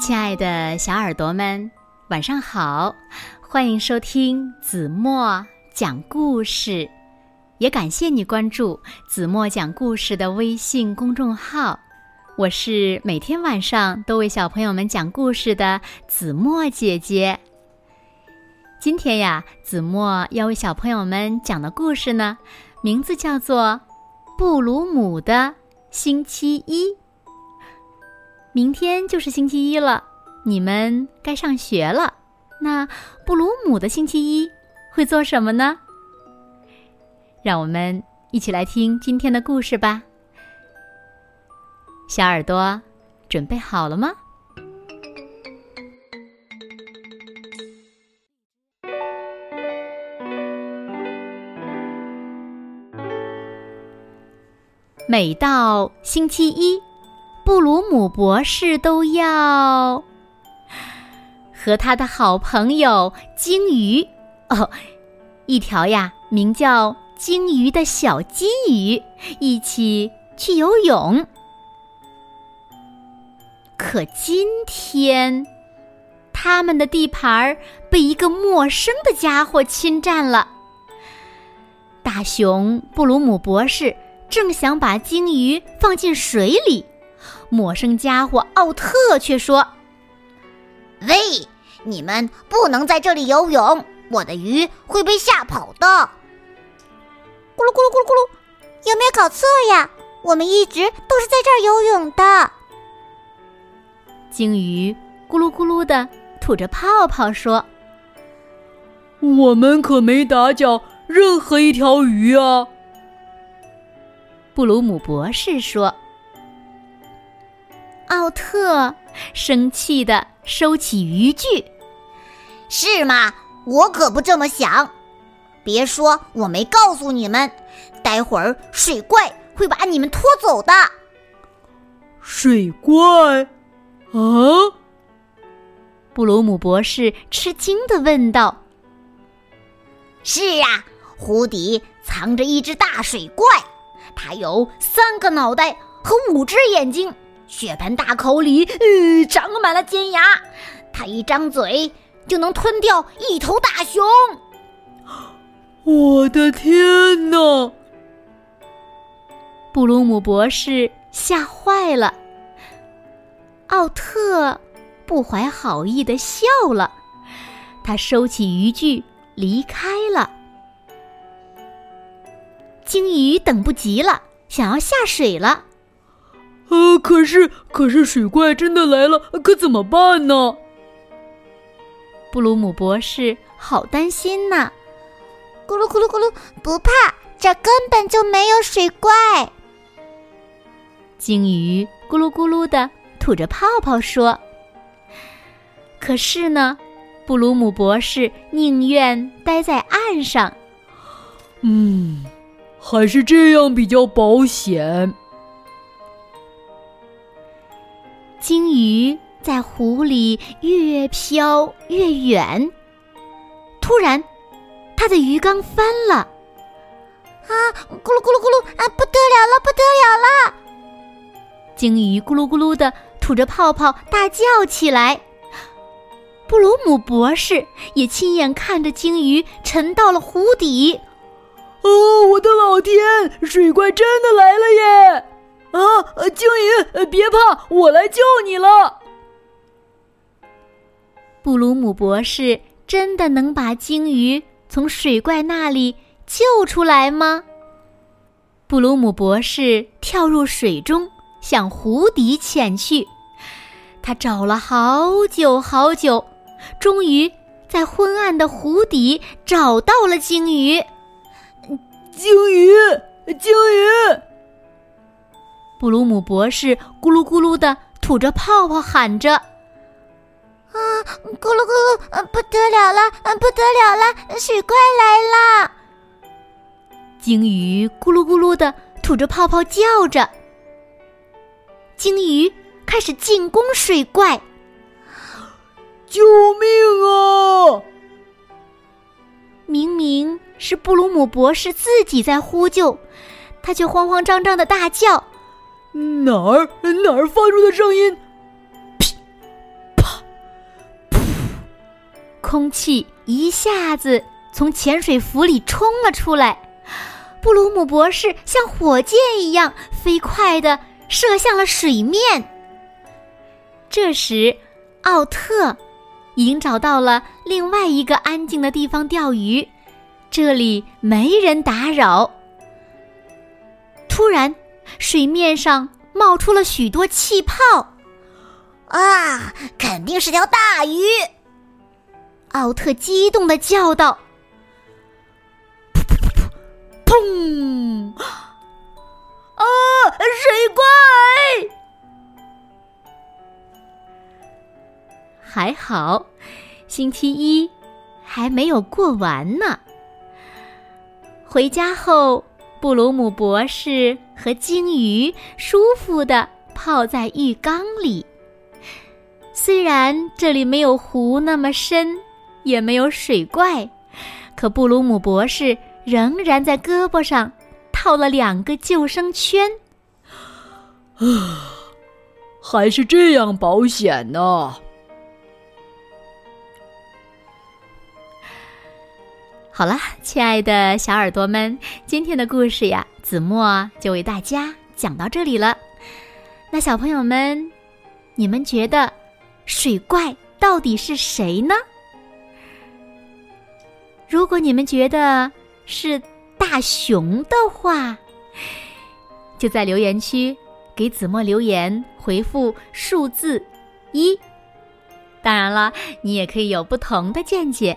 亲爱的小耳朵们，晚上好！欢迎收听子墨讲故事，也感谢你关注子墨讲故事的微信公众号。我是每天晚上都为小朋友们讲故事的子墨姐姐。今天呀，子墨要为小朋友们讲的故事呢，名字叫做《布鲁姆的星期一》。明天就是星期一了，你们该上学了。那布鲁姆的星期一会做什么呢？让我们一起来听今天的故事吧。小耳朵，准备好了吗？每到星期一。布鲁姆博士都要和他的好朋友鲸鱼哦，一条呀名叫鲸鱼的小金鱼一起去游泳。可今天，他们的地盘儿被一个陌生的家伙侵占了。大熊布鲁姆博士正想把鲸鱼放进水里。陌生家伙奥特却说：“喂，你们不能在这里游泳，我的鱼会被吓跑的。”咕噜咕噜咕噜咕噜，有没有搞错呀？我们一直都是在这儿游泳的。鲸鱼咕噜咕噜的吐着泡泡说：“我们可没打搅任何一条鱼啊。”布鲁姆博士说。奥特生气的收起渔具，是吗？我可不这么想。别说我没告诉你们，待会儿水怪会把你们拖走的。水怪？啊？布鲁姆博士吃惊的问道。是啊，湖底藏着一只大水怪，它有三个脑袋和五只眼睛。血盆大口里，呃，长满了尖牙，它一张嘴就能吞掉一头大熊。我的天哪！布鲁姆博士吓坏了。奥特不怀好意的笑了，他收起渔具离开了。鲸鱼等不及了，想要下水了。呃，可是，可是水怪真的来了，可怎么办呢？布鲁姆博士好担心呐！咕噜咕噜咕噜，不怕，这根本就没有水怪。鲸鱼咕噜咕噜的吐着泡泡说：“可是呢，布鲁姆博士宁愿待在岸上。嗯，还是这样比较保险。”鲸鱼在湖里越飘越远，突然，它的鱼缸翻了！啊，咕噜咕噜咕噜！啊，不得了了，不得了了！鲸鱼咕噜咕噜的吐着泡泡，大叫起来。布鲁姆博士也亲眼看着鲸鱼沉到了湖底。哦，我的老天，水怪真的来了耶！啊，鲸鱼，别怕，我来救你了。布鲁姆博士真的能把鲸鱼从水怪那里救出来吗？布鲁姆博士跳入水中，向湖底潜去。他找了好久好久，终于在昏暗的湖底找到了鲸鱼。鲸鱼，鲸鱼。布鲁姆博士咕噜咕噜的吐着泡泡，喊着：“啊，咕噜咕噜，不得了了，不得了了，水怪来了！”鲸鱼咕噜咕噜的吐着泡泡，叫着。鲸鱼开始进攻水怪，救命啊！明明是布鲁姆博士自己在呼救，他却慌慌张张的大叫。哪儿哪儿发出的声音？啪！噗空气一下子从潜水服里冲了出来，布鲁姆博士像火箭一样飞快地射向了水面。这时，奥特已经找到了另外一个安静的地方钓鱼，这里没人打扰。突然，水面上冒出了许多气泡，啊，肯定是条大鱼！奥特激动的叫道：“噗噗噗噗，砰！啊，水怪！”还好，星期一还没有过完呢。回家后，布鲁姆博士和鲸鱼舒服地泡在浴缸里。虽然这里没有湖那么深，也没有水怪，可布鲁姆博士仍然在胳膊上套了两个救生圈。啊，还是这样保险呢。好了，亲爱的小耳朵们，今天的故事呀，子墨就为大家讲到这里了。那小朋友们，你们觉得水怪到底是谁呢？如果你们觉得是大熊的话，就在留言区给子墨留言，回复数字一。当然了，你也可以有不同的见解。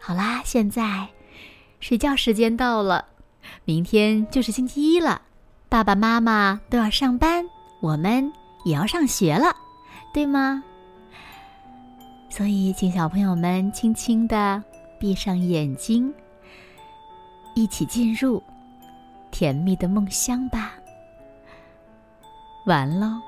好啦，现在睡觉时间到了，明天就是星期一了，爸爸妈妈都要上班，我们也要上学了，对吗？所以，请小朋友们轻轻的闭上眼睛，一起进入甜蜜的梦乡吧。完喽。